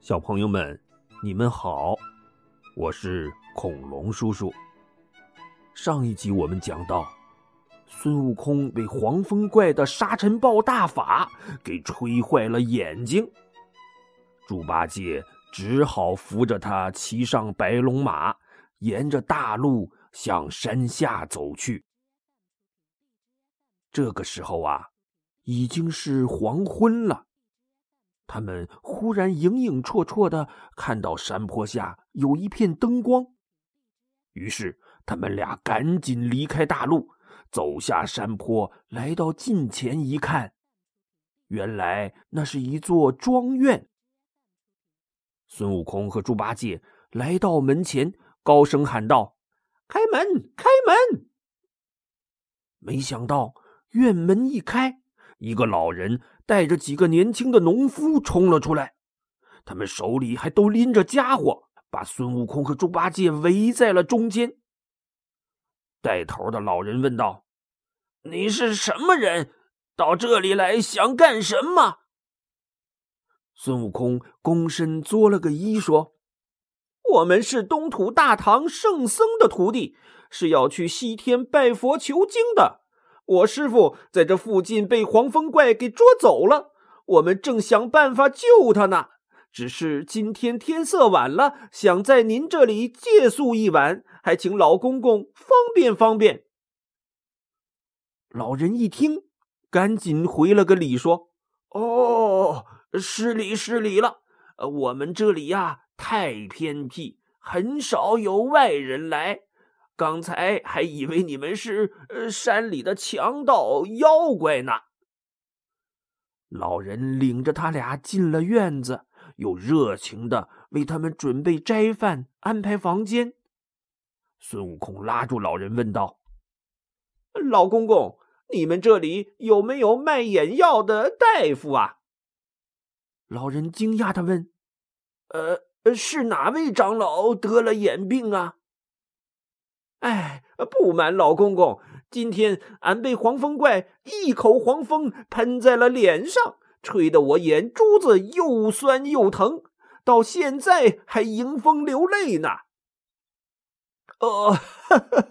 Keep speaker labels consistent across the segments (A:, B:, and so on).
A: 小朋友们，你们好，我是恐龙叔叔。上一集我们讲到，孙悟空被黄风怪的沙尘暴大法给吹坏了眼睛，猪八戒只好扶着他骑上白龙马，沿着大路向山下走去。这个时候啊，已经是黄昏了。他们忽然影影绰绰的看到山坡下有一片灯光，于是他们俩赶紧离开大路，走下山坡，来到近前一看，原来那是一座庄院。孙悟空和猪八戒来到门前，高声喊道：“开门，开门！”没想到院门一开，一个老人。带着几个年轻的农夫冲了出来，他们手里还都拎着家伙，把孙悟空和猪八戒围在了中间。带头的老人问道：“你是什么人？到这里来想干什么？”孙悟空躬身作了个揖，说：“我们是东土大唐圣僧的徒弟，是要去西天拜佛求经的。”我师傅在这附近被黄风怪给捉走了，我们正想办法救他呢。只是今天天色晚了，想在您这里借宿一晚，还请老公公方便方便。老人一听，赶紧回了个礼，说：“哦，失礼失礼了。我们这里呀太偏僻，很少有外人来。”刚才还以为你们是呃山里的强盗妖怪呢。老人领着他俩进了院子，又热情的为他们准备斋饭，安排房间。孙悟空拉住老人问道：“老公公，你们这里有没有卖眼药的大夫啊？”老人惊讶的问：“呃，是哪位长老得了眼病啊？”哎，不瞒老公公，今天俺被黄风怪一口黄风喷在了脸上，吹得我眼珠子又酸又疼，到现在还迎风流泪呢。呃，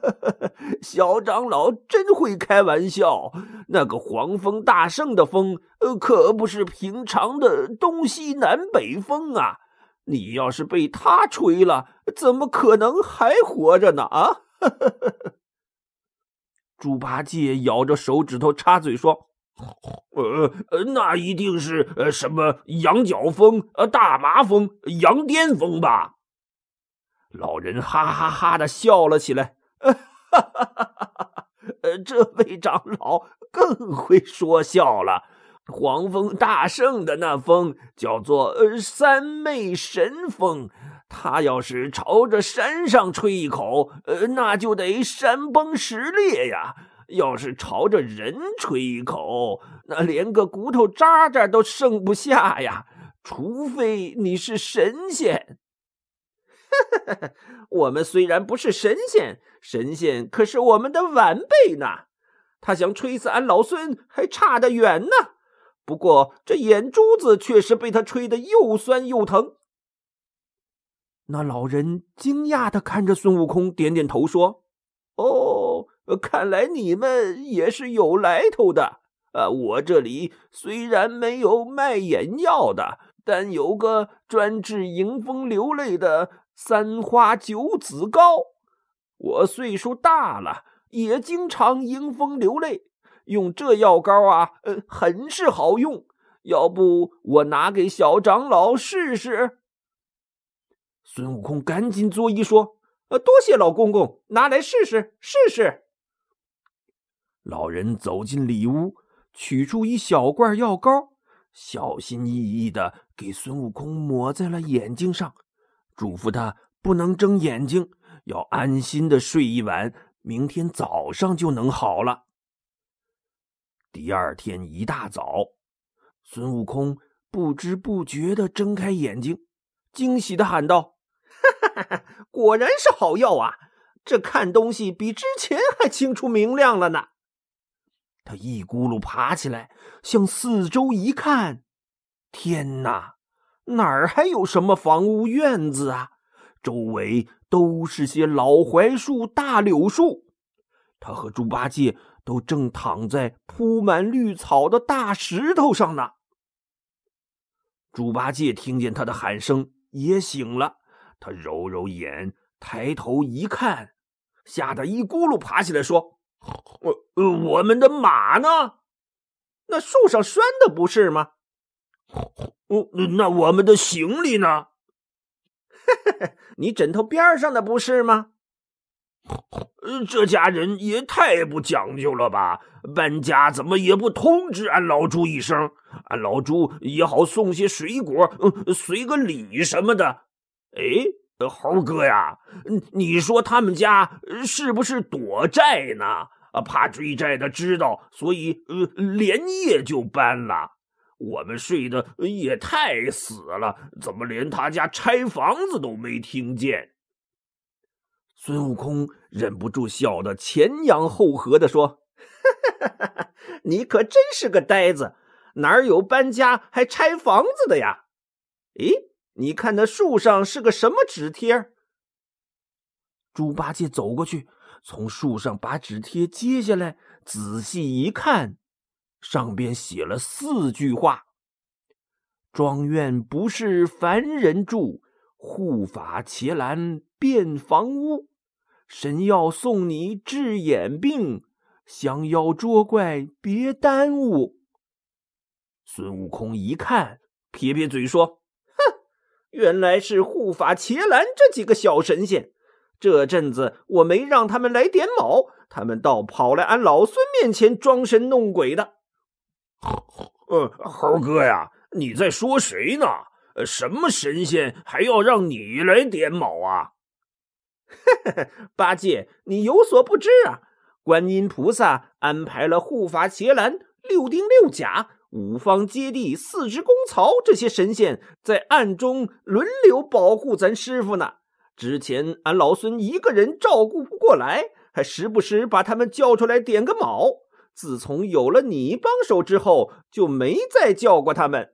A: 小长老真会开玩笑，那个黄风大圣的风，呃，可不是平常的东西南北风啊！你要是被他吹了，怎么可能还活着呢？啊！猪八戒咬着手指头插嘴说：“呃，那一定是什么羊角风、呃大麻风、羊癫疯吧？”老人哈哈哈的笑了起来。呃，这位长老更会说笑了。黄风大圣的那风叫做三昧神风。他要是朝着山上吹一口，呃，那就得山崩石裂呀；要是朝着人吹一口，那连个骨头渣渣都剩不下呀。除非你是神仙。我们虽然不是神仙，神仙可是我们的晚辈呢。他想吹死俺老孙，还差得远呢。不过这眼珠子确实被他吹得又酸又疼。那老人惊讶的看着孙悟空，点点头说：“哦，看来你们也是有来头的。啊，我这里虽然没有卖眼药的，但有个专治迎风流泪的三花九子膏。我岁数大了，也经常迎风流泪，用这药膏啊，呃，很是好用。要不我拿给小长老试试？”孙悟空赶紧作揖说：“呃，多谢老公公，拿来试试试试。”老人走进里屋，取出一小罐药膏，小心翼翼的给孙悟空抹在了眼睛上，嘱咐他不能睁眼睛，要安心的睡一晚，明天早上就能好了。第二天一大早，孙悟空不知不觉的睁开眼睛，惊喜的喊道。果然是好药啊！这看东西比之前还清楚明亮了呢。他一咕噜爬起来，向四周一看，天哪，哪儿还有什么房屋院子啊？周围都是些老槐树、大柳树。他和猪八戒都正躺在铺满绿草的大石头上呢。猪八戒听见他的喊声，也醒了。他揉揉眼，抬头一看，吓得一咕噜爬起来，说：“我……我们的马呢？那树上拴的不是吗？哦，那我们的行李呢？你枕头边上的不是吗？”这家人也太不讲究了吧！搬家怎么也不通知俺老猪一声，俺老猪也好送些水果，嗯，随个礼什么的。哎，猴哥呀，你说他们家是不是躲债呢？啊，怕追债的知道，所以呃，连夜就搬了。我们睡的也太死了，怎么连他家拆房子都没听见？孙悟空忍不住笑得前仰后合的说：“你可真是个呆子，哪有搬家还拆房子的呀？咦，你看那树上是个什么纸贴？”猪八戒走过去，从树上把纸贴揭下来，仔细一看，上边写了四句话：“庄院不是凡人住，护法伽蓝变房屋。”神药送你治眼病，降妖捉怪别耽误。孙悟空一看，撇撇嘴说：“，原来是护法伽蓝这几个小神仙。这阵子我没让他们来点卯，他们倒跑来俺老孙面前装神弄鬼的。”呃，猴哥呀，你在说谁呢？什么神仙还要让你来点卯啊？八戒，你有所不知啊！观音菩萨安排了护法伽蓝、六丁六甲、五方揭谛、四只公曹这些神仙在暗中轮流保护咱师傅呢。之前俺老孙一个人照顾不过来，还时不时把他们叫出来点个卯。自从有了你帮手之后，就没再叫过他们。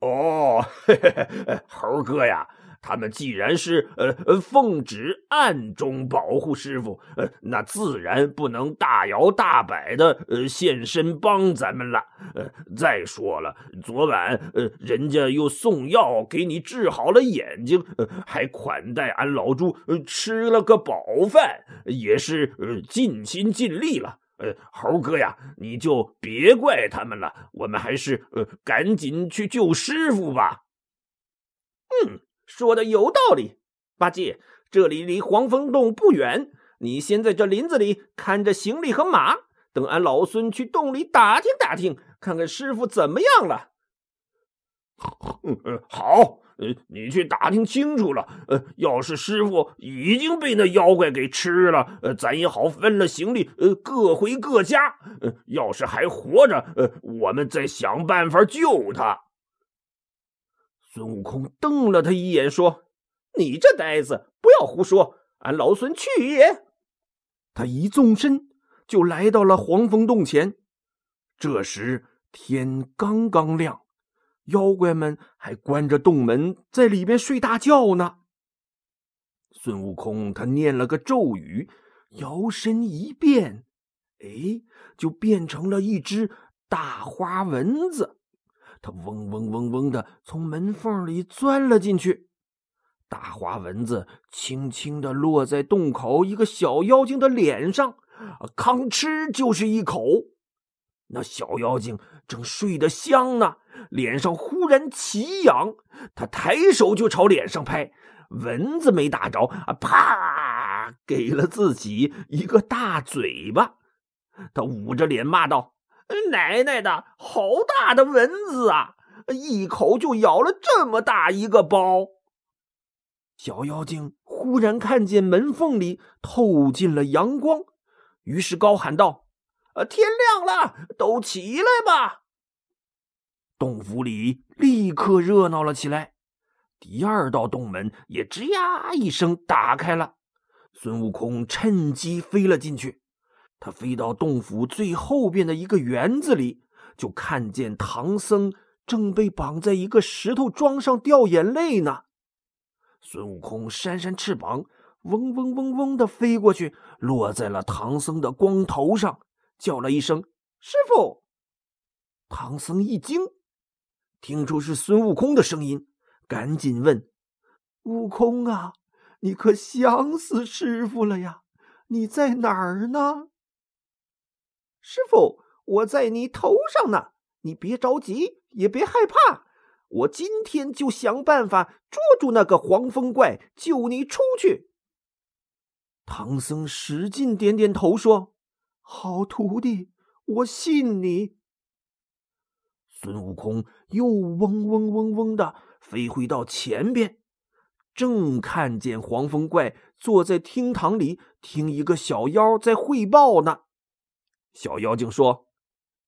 A: 哦，嘿嘿嘿，猴哥呀！他们既然是呃奉旨暗中保护师傅，呃，那自然不能大摇大摆的呃现身帮咱们了。呃，再说了，昨晚呃人家又送药给你治好了眼睛，呃，还款待俺老猪吃了个饱饭，也是呃尽心尽力了。呃，猴哥呀，你就别怪他们了，我们还是呃赶紧去救师傅吧。嗯。说的有道理，八戒，这里离黄风洞不远，你先在这林子里看着行李和马，等俺老孙去洞里打听打听，看看师傅怎么样了。好，呃，你去打听清楚了，呃，要是师傅已经被那妖怪给吃了，呃，咱也好分了行李，呃，各回各家。呃，要是还活着，呃，我们再想办法救他。孙悟空瞪了他一眼，说：“你这呆子，不要胡说！俺老孙去也。”他一纵身就来到了黄风洞前。这时天刚刚亮，妖怪们还关着洞门，在里边睡大觉呢。孙悟空他念了个咒语，摇身一变，哎，就变成了一只大花蚊子。他嗡嗡嗡嗡的从门缝里钻了进去，大花蚊子轻轻的落在洞口一个小妖精的脸上，吭哧就是一口。那小妖精正睡得香呢，脸上忽然奇痒，他抬手就朝脸上拍，蚊子没打着，啊，啪，给了自己一个大嘴巴。他捂着脸骂道。奶奶的，好大的蚊子啊！一口就咬了这么大一个包。小妖精忽然看见门缝里透进了阳光，于是高喊道：“呃，天亮了，都起来吧！”洞府里立刻热闹了起来。第二道洞门也吱呀一声打开了，孙悟空趁机飞了进去。他飞到洞府最后边的一个园子里，就看见唐僧正被绑在一个石头桩上掉眼泪呢。孙悟空扇扇翅膀，嗡嗡嗡嗡的飞过去，落在了唐僧的光头上，叫了一声：“师傅！”唐僧一惊，听出是孙悟空的声音，赶紧问：“悟空啊，你可想死师傅了呀？你在哪儿呢？”师傅，我在你头上呢，你别着急，也别害怕。我今天就想办法捉住那个黄风怪，救你出去。唐僧使劲点点头，说：“好徒弟，我信你。”孙悟空又嗡嗡嗡嗡的飞回到前边，正看见黄风怪坐在厅堂里听一个小妖在汇报呢。小妖精说：“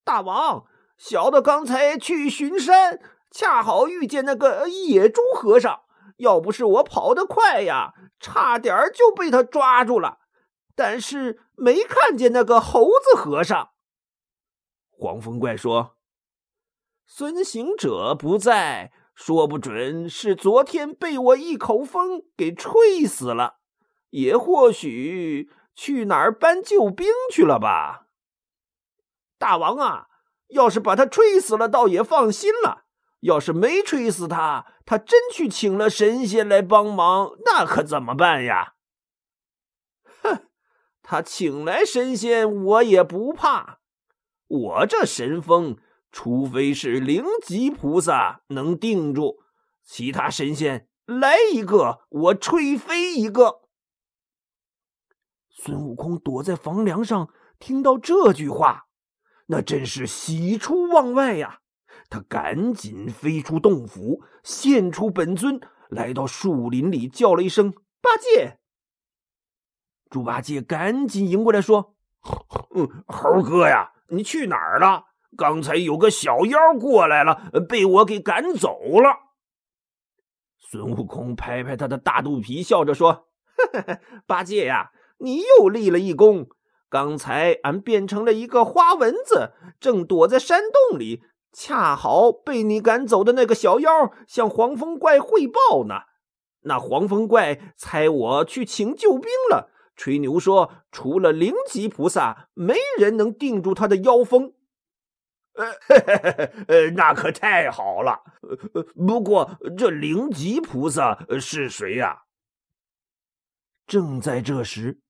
A: 大王，小的刚才去巡山。”恰好遇见那个野猪和尚，要不是我跑得快呀，差点就被他抓住了。但是没看见那个猴子和尚。黄风怪说：“孙行者不在，说不准是昨天被我一口风给吹死了，也或许去哪儿搬救兵去了吧。”大王啊，要是把他吹死了，倒也放心了。要是没吹死他，他真去请了神仙来帮忙，那可怎么办呀？哼，他请来神仙，我也不怕。我这神风，除非是灵吉菩萨能定住，其他神仙来一个，我吹飞一个。孙悟空躲在房梁上，听到这句话，那真是喜出望外呀。他赶紧飞出洞府，现出本尊，来到树林里，叫了一声“八戒”。猪八戒赶紧迎过来，说：“嗯，猴哥呀，你去哪儿了？刚才有个小妖过来了，被我给赶走了。”孙悟空拍拍他的大肚皮，笑着说：“ 八戒呀，你又立了一功。刚才俺变成了一个花蚊子，正躲在山洞里。”恰好被你赶走的那个小妖向黄风怪汇报呢。那黄风怪猜我去请救兵了，吹牛说除了灵吉菩萨，没人能定住他的妖风。呃，那可太好了。不过这灵吉菩萨是谁呀？正在这时，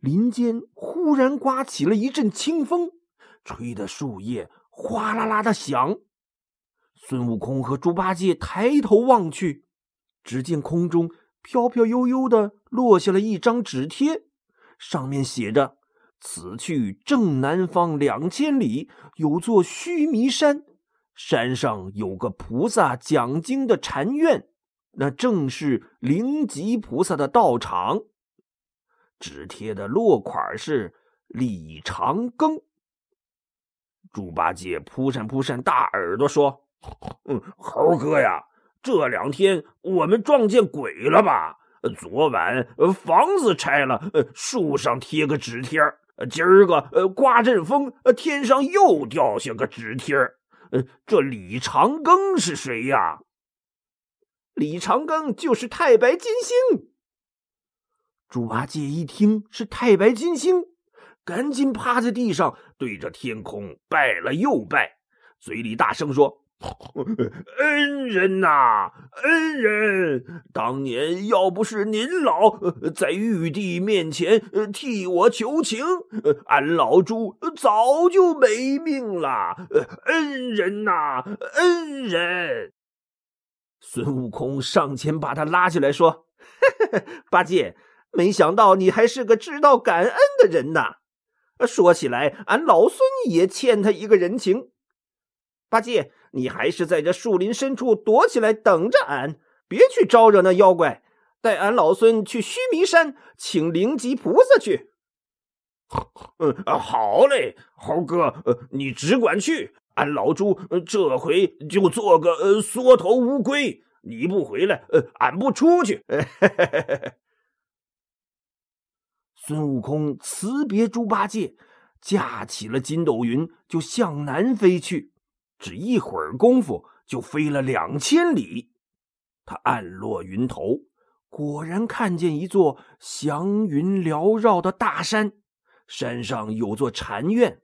A: 林间忽然刮起了一阵清风，吹得树叶。哗啦啦的响，孙悟空和猪八戒抬头望去，只见空中飘飘悠悠的落下了一张纸贴，上面写着：“此去正南方两千里，有座须弥山，山上有个菩萨讲经的禅院，那正是灵吉菩萨的道场。”纸贴的落款是李长庚。猪八戒扑扇扑扇大耳朵，说：“嗯，猴哥呀，这两天我们撞见鬼了吧？昨晚房子拆了，树上贴个纸贴今儿个刮阵风，天上又掉下个纸贴这李长庚是谁呀？李长庚就是太白金星。”猪八戒一听是太白金星。赶紧趴在地上，对着天空拜了又拜，嘴里大声说：“恩人呐，恩人！当年要不是您老在玉帝面前替我求情，俺老猪早就没命了。恩人呐，恩人！”孙悟空上前把他拉起来，说：“八戒，没想到你还是个知道感恩的人呐！”说起来，俺老孙也欠他一个人情。八戒，你还是在这树林深处躲起来等着俺，别去招惹那妖怪。带俺老孙去须弥山请灵吉菩萨去。嗯，好嘞，猴哥，你只管去，俺老猪这回就做个缩头乌龟。你不回来，俺不出去。孙悟空辞别猪八戒，架起了筋斗云，就向南飞去。只一会儿功夫，就飞了两千里。他暗落云头，果然看见一座祥云缭绕的大山，山上有座禅院。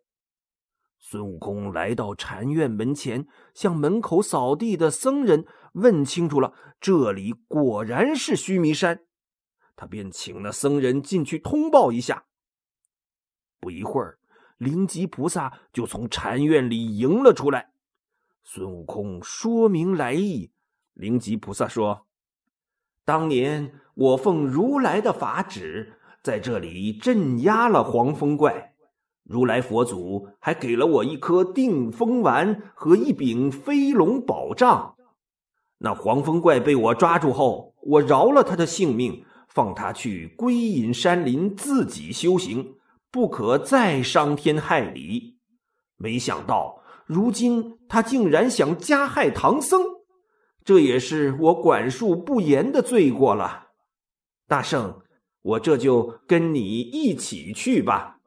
A: 孙悟空来到禅院门前，向门口扫地的僧人问清楚了，这里果然是须弥山。他便请那僧人进去通报一下。不一会儿，灵吉菩萨就从禅院里迎了出来。孙悟空说明来意，灵吉菩萨说：“当年我奉如来的法旨，在这里镇压了黄风怪。如来佛祖还给了我一颗定风丸和一柄飞龙宝杖。那黄风怪被我抓住后，我饶了他的性命。”放他去归隐山林，自己修行，不可再伤天害理。没想到，如今他竟然想加害唐僧，这也是我管束不严的罪过了。大圣，我这就跟你一起去吧。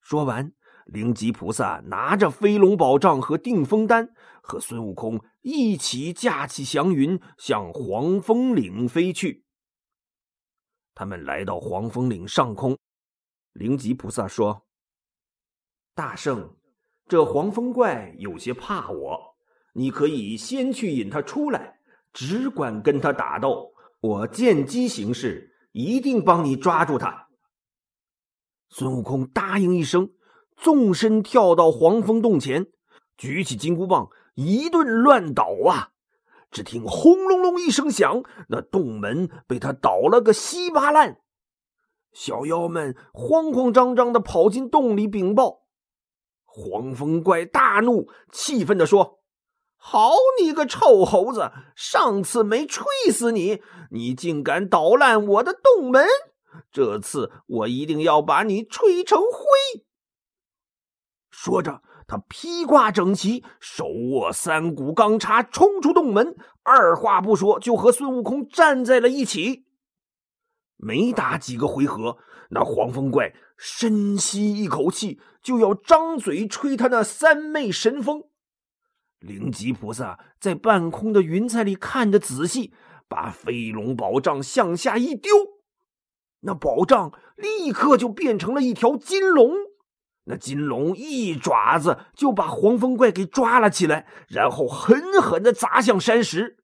A: 说完，灵吉菩萨拿着飞龙宝杖和定风丹，和孙悟空一起驾起祥云，向黄风岭飞去。他们来到黄风岭上空，灵吉菩萨说：“大圣，这黄风怪有些怕我，你可以先去引他出来，只管跟他打斗，我见机行事，一定帮你抓住他。”孙悟空答应一声，纵身跳到黄风洞前，举起金箍棒，一顿乱捣啊！只听轰隆隆一声响，那洞门被他捣了个稀巴烂。小妖们慌慌张张的跑进洞里禀报。黄风怪大怒，气愤的说：“好你个臭猴子！上次没吹死你，你竟敢捣烂我的洞门！这次我一定要把你吹成灰！”说着。他披挂整齐，手握三股钢叉，冲出洞门，二话不说就和孙悟空站在了一起。没打几个回合，那黄风怪深吸一口气，就要张嘴吹他那三昧神风。灵吉菩萨在半空的云彩里看得仔细，把飞龙宝杖向下一丢，那宝杖立刻就变成了一条金龙。那金龙一爪子就把黄风怪给抓了起来，然后狠狠的砸向山石。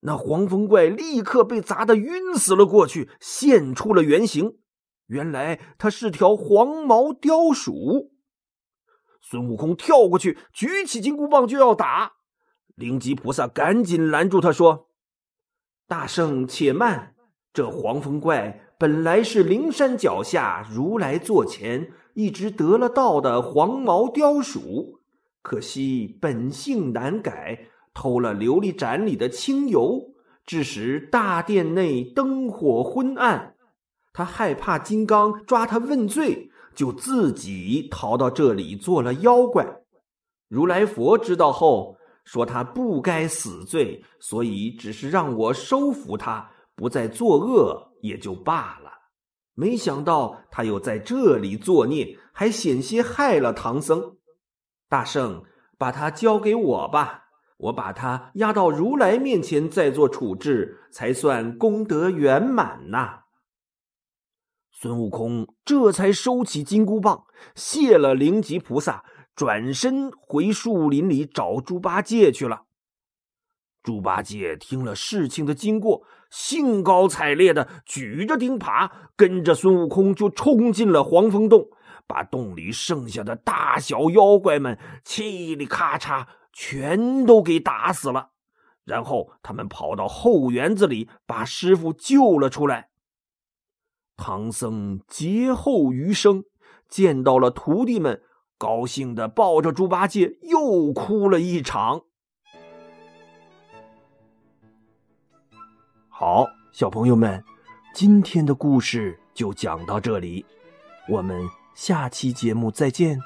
A: 那黄风怪立刻被砸得晕死了过去，现出了原形。原来他是条黄毛雕鼠。孙悟空跳过去，举起金箍棒就要打。灵吉菩萨赶紧拦住他说：“大圣且慢，这黄风怪本来是灵山脚下如来座前。”一只得了道的黄毛雕鼠，可惜本性难改，偷了琉璃盏里的清油，致使大殿内灯火昏暗。他害怕金刚抓他问罪，就自己逃到这里做了妖怪。如来佛知道后，说他不该死罪，所以只是让我收服他，不再作恶，也就罢了。没想到他又在这里作孽，还险些害了唐僧。大圣，把他交给我吧，我把他押到如来面前再做处置，才算功德圆满呐。孙悟空这才收起金箍棒，谢了灵吉菩萨，转身回树林里找猪八戒去了。猪八戒听了事情的经过，兴高采烈的举着钉耙，跟着孙悟空就冲进了黄风洞，把洞里剩下的大小妖怪们嘁里咔嚓全都给打死了。然后他们跑到后园子里，把师傅救了出来。唐僧劫后余生，见到了徒弟们，高兴的抱着猪八戒又哭了一场。好，小朋友们，今天的故事就讲到这里，我们下期节目再见。